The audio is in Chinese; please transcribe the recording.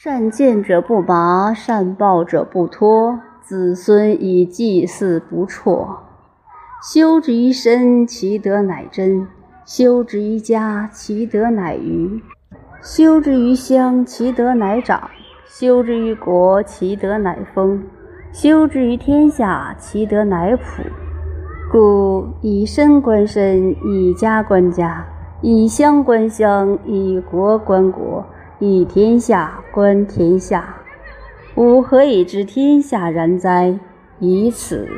善见者不拔，善报者不脱。子孙以祭祀不辍。修之于身，其德乃真；修之于家，其德乃余；修之于乡，其德乃长；修之于国，其德乃丰；修之于天下，其德乃普。故以身观身，以家观家，以乡观乡，以国观国，以天下观天下。吾何以知天下然哉？以此。